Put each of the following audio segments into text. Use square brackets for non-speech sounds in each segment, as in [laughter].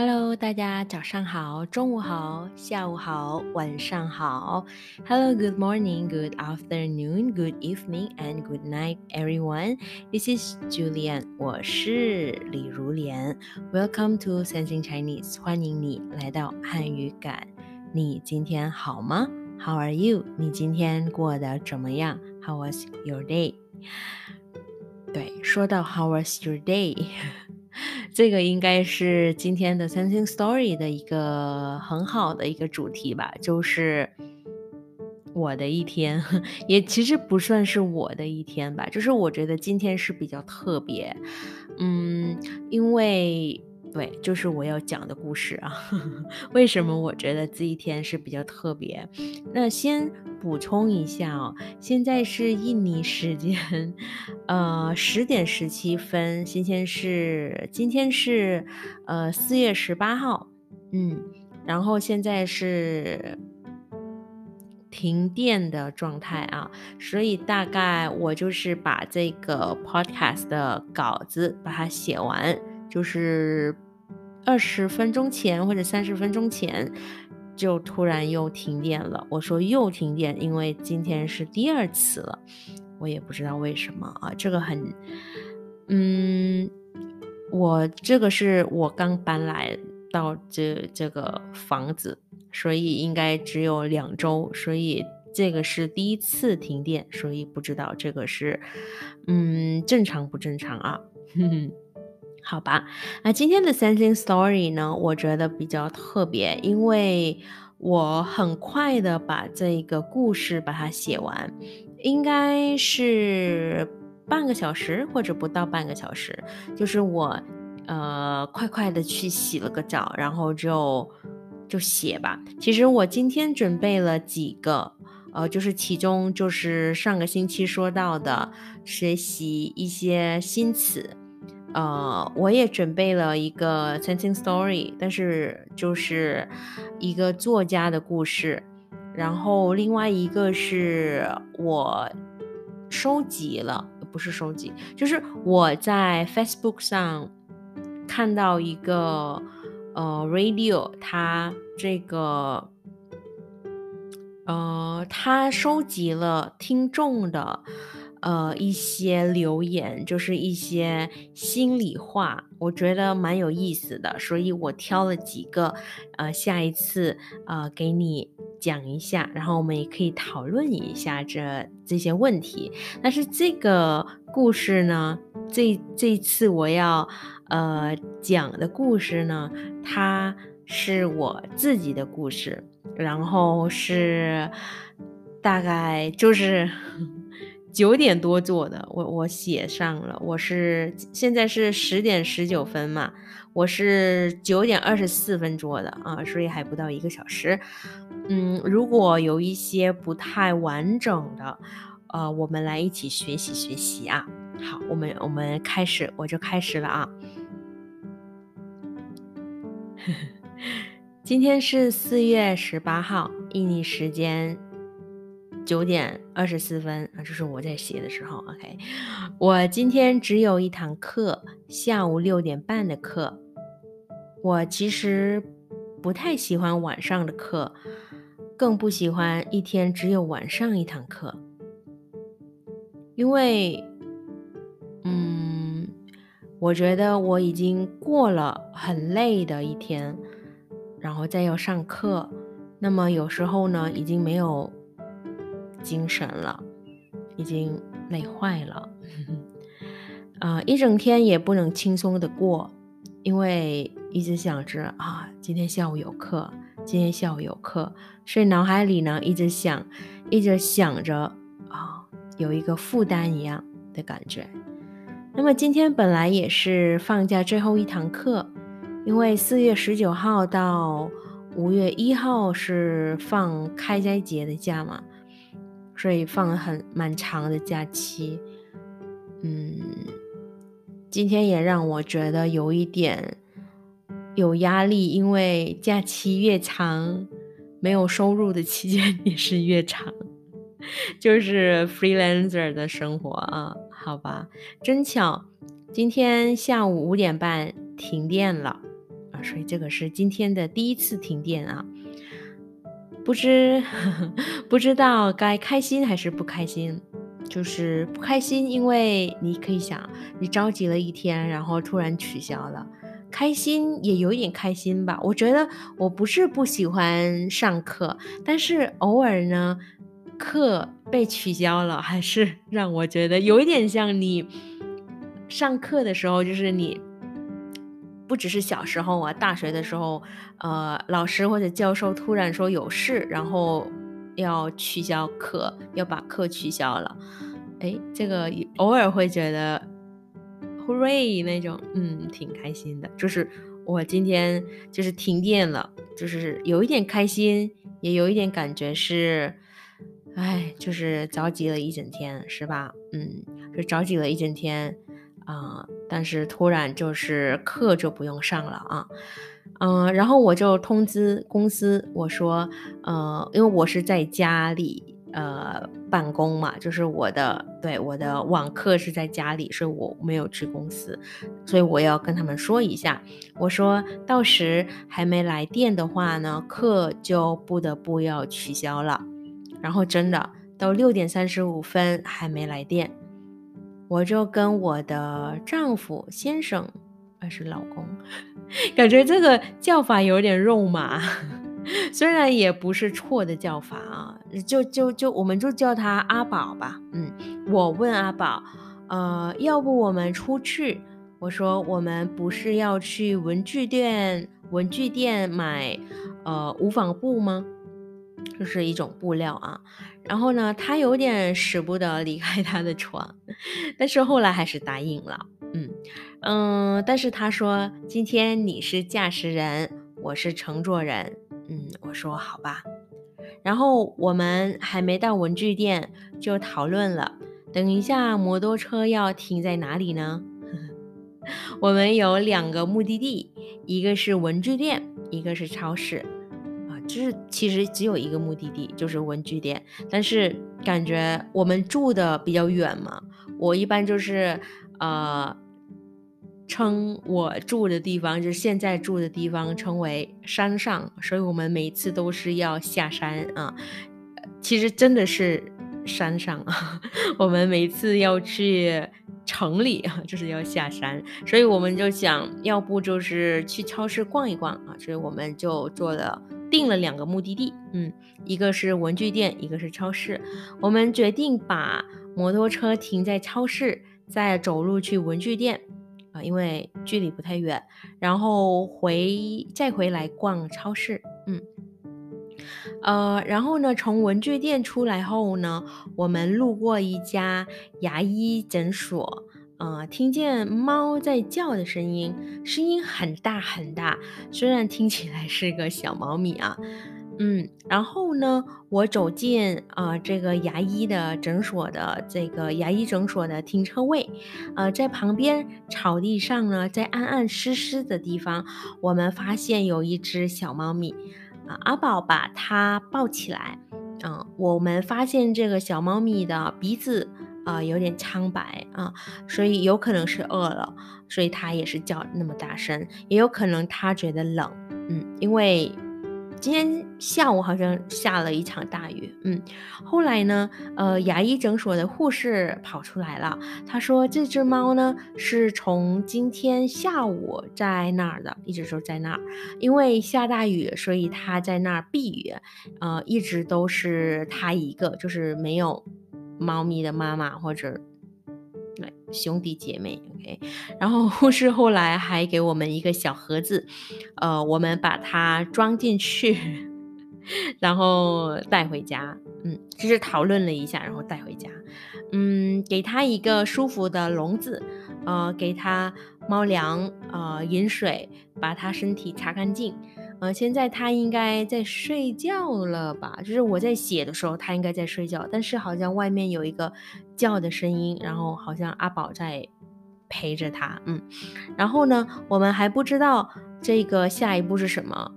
Hello，大家早上好，中午好，下午好，晚上好。Hello, good morning, good afternoon, good evening, and good night, everyone. This is Julian，我是李如莲。Welcome to Sensing Chinese，欢迎你来到汉语感。你今天好吗？How are you？你今天过得怎么样？How was your day？对，说到 How was your day？ 这个应该是今天的 Sensing Story 的一个很好的一个主题吧，就是我的一天，[laughs] 也其实不算是我的一天吧，就是我觉得今天是比较特别，嗯，因为。对，就是我要讲的故事啊。[laughs] 为什么我觉得这一天是比较特别？那先补充一下哦，现在是印尼时间，呃，十点十七分。今天是今天是呃四月十八号，嗯，然后现在是停电的状态啊，所以大概我就是把这个 podcast 的稿子把它写完。就是二十分钟前或者三十分钟前，就突然又停电了。我说又停电，因为今天是第二次了，我也不知道为什么啊。这个很，嗯，我这个是我刚搬来到这这个房子，所以应该只有两周，所以这个是第一次停电，所以不知道这个是，嗯，正常不正常啊？哼哼。好吧，那今天的 Sensing Story 呢？我觉得比较特别，因为我很快的把这个故事把它写完，应该是半个小时或者不到半个小时。就是我呃快快的去洗了个澡，然后就就写吧。其实我今天准备了几个，呃，就是其中就是上个星期说到的学习一些新词。呃，我也准备了一个 sensing story，但是就是一个作家的故事，然后另外一个是我收集了，不是收集，就是我在 Facebook 上看到一个呃 radio，它这个呃，它收集了听众的。呃，一些留言就是一些心里话，我觉得蛮有意思的，所以我挑了几个，呃，下一次呃给你讲一下，然后我们也可以讨论一下这这些问题。但是这个故事呢，这这次我要呃讲的故事呢，它是我自己的故事，然后是大概就是。九点多做的，我我写上了。我是现在是十点十九分嘛，我是九点二十四分做的啊，所以还不到一个小时。嗯，如果有一些不太完整的，呃，我们来一起学习学习啊。好，我们我们开始，我就开始了啊。[laughs] 今天是四月十八号，印尼时间。九点二十四分啊，这是我在写的时候。OK，我今天只有一堂课，下午六点半的课。我其实不太喜欢晚上的课，更不喜欢一天只有晚上一堂课，因为，嗯，我觉得我已经过了很累的一天，然后再要上课，那么有时候呢，已经没有。精神了，已经累坏了，啊，[laughs] 一整天也不能轻松的过，因为一直想着啊，今天下午有课，今天下午有课，所以脑海里呢一直想，一直想着啊，有一个负担一样的感觉。那么今天本来也是放假最后一堂课，因为四月十九号到五月一号是放开斋节的假嘛。所以放了很蛮长的假期，嗯，今天也让我觉得有一点有压力，因为假期越长，没有收入的期间也是越长，[laughs] 就是 freelancer 的生活啊，好吧，真巧，今天下午五点半停电了啊，所以这个是今天的第一次停电啊。不知 [laughs] 不知道该开心还是不开心，就是不开心，因为你可以想，你着急了一天，然后突然取消了。开心也有一点开心吧。我觉得我不是不喜欢上课，但是偶尔呢，课被取消了，还是让我觉得有一点像你上课的时候，就是你。不只是小时候啊，大学的时候，呃，老师或者教授突然说有事，然后要取消课，要把课取消了。哎，这个偶尔会觉得，hooray 那种，嗯，挺开心的。就是我今天就是停电了，就是有一点开心，也有一点感觉是，哎，就是着急了一整天，是吧？嗯，就着急了一整天。啊！但是突然就是课就不用上了啊，嗯，然后我就通知公司，我说，呃，因为我是在家里呃办公嘛，就是我的对我的网课是在家里，所以我没有去公司，所以我要跟他们说一下，我说到时还没来电的话呢，课就不得不要取消了。然后真的到六点三十五分还没来电。我就跟我的丈夫先生，还是老公，[laughs] 感觉这个叫法有点肉麻，[laughs] 虽然也不是错的叫法啊，就就就我们就叫他阿宝吧。嗯，我问阿宝，呃，要不我们出去？我说我们不是要去文具店，文具店买呃无纺布吗？就是一种布料啊。然后呢，他有点舍不得离开他的床，但是后来还是答应了。嗯嗯，但是他说今天你是驾驶人，我是乘坐人。嗯，我说好吧。然后我们还没到文具店就讨论了，等一下摩托车要停在哪里呢？[laughs] 我们有两个目的地，一个是文具店，一个是超市。就是其实只有一个目的地，就是文具店。但是感觉我们住的比较远嘛，我一般就是呃称我住的地方，就是现在住的地方称为山上，所以我们每次都是要下山啊。其实真的是山上啊，[laughs] 我们每次要去城里啊，就是要下山，所以我们就想要不就是去超市逛一逛啊，所以我们就做了。定了两个目的地，嗯，一个是文具店，一个是超市。我们决定把摩托车停在超市，再走路去文具店，啊，因为距离不太远。然后回再回来逛超市，嗯，呃，然后呢，从文具店出来后呢，我们路过一家牙医诊所。呃，听见猫在叫的声音，声音很大很大，虽然听起来是个小猫咪啊，嗯，然后呢，我走进啊这个牙医的诊所的这个牙医诊所的停车位，呃，在旁边草地上呢，在暗暗湿湿的地方，我们发现有一只小猫咪，啊，阿宝把它抱起来，嗯，我们发现这个小猫咪的鼻子。啊，有点苍白啊，所以有可能是饿了，所以它也是叫那么大声，也有可能它觉得冷，嗯，因为今天下午好像下了一场大雨，嗯，后来呢，呃，牙医诊所的护士跑出来了，他说这只猫呢是从今天下午在那儿的，一直都在那儿，因为下大雨，所以它在那儿避雨，呃，一直都是它一个，就是没有。猫咪的妈妈或者兄弟姐妹，OK。然后护士后来还给我们一个小盒子，呃，我们把它装进去，[laughs] 然后带回家。嗯，就是讨论了一下，然后带回家。嗯，给它一个舒服的笼子，呃，给它猫粮，呃，饮水，把它身体擦干净。呃，现在他应该在睡觉了吧？就是我在写的时候，他应该在睡觉，但是好像外面有一个叫的声音，然后好像阿宝在陪着他，嗯，然后呢，我们还不知道这个下一步是什么，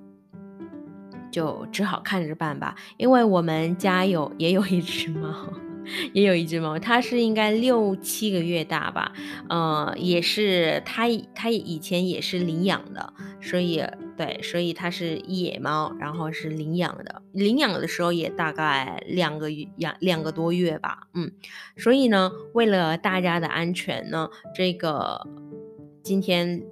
就只好看着办吧。因为我们家有也有一只猫，[laughs] 也有一只猫，它是应该六七个月大吧，呃，也是它它以前也是领养的，所以对，所以它是野猫，然后是领养的，领养的时候也大概两个月两两个多月吧，嗯，所以呢，为了大家的安全呢，这个今天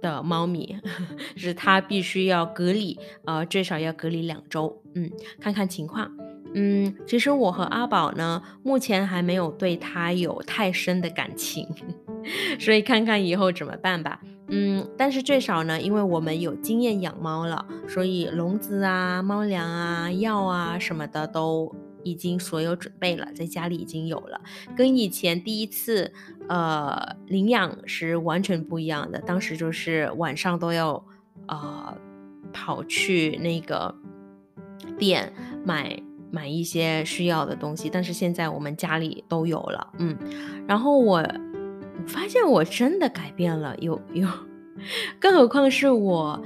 的猫咪 [laughs] 是它必须要隔离，呃，最少要隔离两周，嗯，看看情况。嗯，其实我和阿宝呢，目前还没有对他有太深的感情，[laughs] 所以看看以后怎么办吧。嗯，但是最少呢，因为我们有经验养猫了，所以笼子啊、猫粮啊、药啊什么的都已经所有准备了，在家里已经有了，跟以前第一次呃领养是完全不一样的。当时就是晚上都要呃跑去那个店买。买一些需要的东西，但是现在我们家里都有了，嗯，然后我我发现我真的改变了，有有，[laughs] 更何况是我，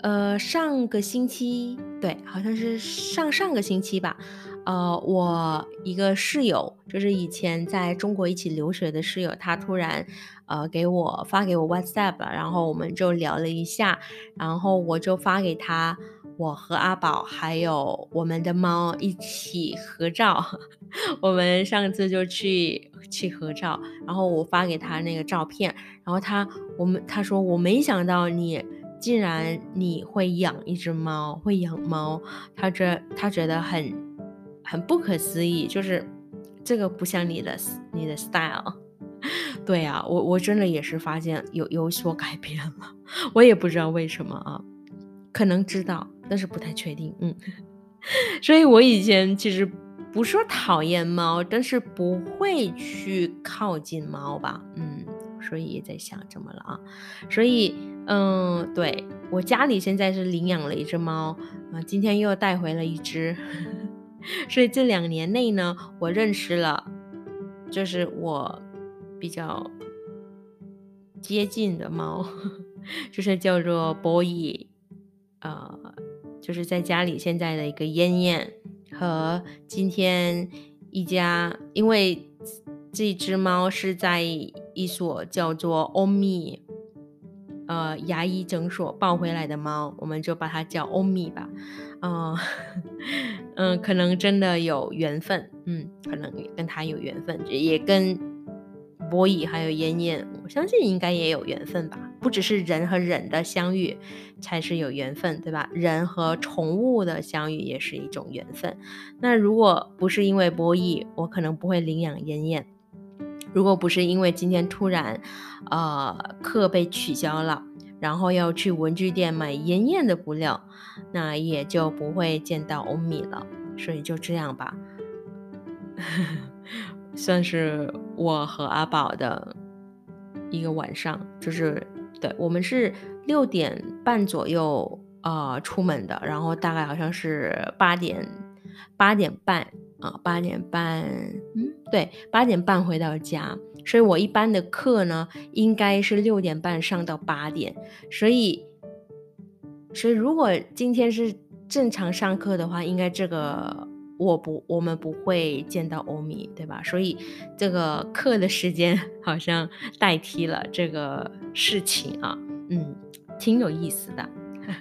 呃，上个星期，对，好像是上上个星期吧，呃，我一个室友，就是以前在中国一起留学的室友，他突然，呃，给我发给我 WhatsApp，然后我们就聊了一下，然后我就发给他。我和阿宝还有我们的猫一起合照，[laughs] 我们上次就去去合照，然后我发给他那个照片，然后他我们他说我没想到你竟然你会养一只猫，会养猫，他这他觉得很很不可思议，就是这个不像你的你的 style，[laughs] 对啊，我我真的也是发现有有所改变了，我也不知道为什么啊，可能知道。但是不太确定，嗯，[laughs] 所以我以前其实不说讨厌猫，但是不会去靠近猫吧，嗯，所以也在想怎么了啊？所以，嗯，对我家里现在是领养了一只猫啊，今天又带回了一只，[laughs] 所以这两年内呢，我认识了，就是我比较接近的猫，[laughs] 就是叫做波伊，呃。就是在家里现在的一个燕燕和今天一家，因为这只猫是在一所叫做欧米呃牙医诊所抱回来的猫，我们就把它叫欧米吧。嗯 [laughs] 嗯，可能真的有缘分，嗯，可能跟它有缘分，也跟波伊还有燕燕，我相信应该也有缘分吧。不只是人和人的相遇才是有缘分，对吧？人和宠物的相遇也是一种缘分。那如果不是因为博弈，我可能不会领养燕燕；如果不是因为今天突然，呃，课被取消了，然后要去文具店买燕燕的布料，那也就不会见到欧米了。所以就这样吧，[laughs] 算是我和阿宝的一个晚上，就是。对我们是六点半左右啊出门的，然后大概好像是八点八点半啊八点半，嗯，对，八点半回到家。所以我一般的课呢，应该是六点半上到八点。所以，所以如果今天是正常上课的话，应该这个。我不，我们不会见到欧米，对吧？所以这个课的时间 [laughs] 好像代替了这个事情啊，嗯，挺有意思的。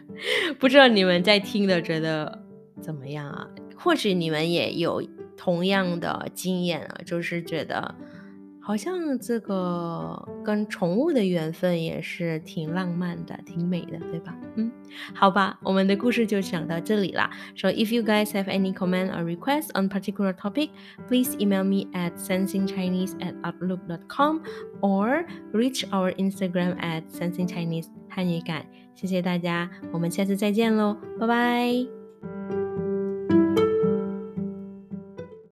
[laughs] 不知道你们在听的觉得怎么样啊？或许你们也有同样的经验啊，就是觉得。好像这个跟宠物的缘分也是挺浪漫的，挺美的，对吧？嗯，好吧，我们的故事就讲到这里啦。So if you guys have any comment or request on particular topic, please email me at sensingchinese at outlook.com or reach our Instagram at sensingchinese 汉语感。谢谢大家，我们下次再见喽，拜拜。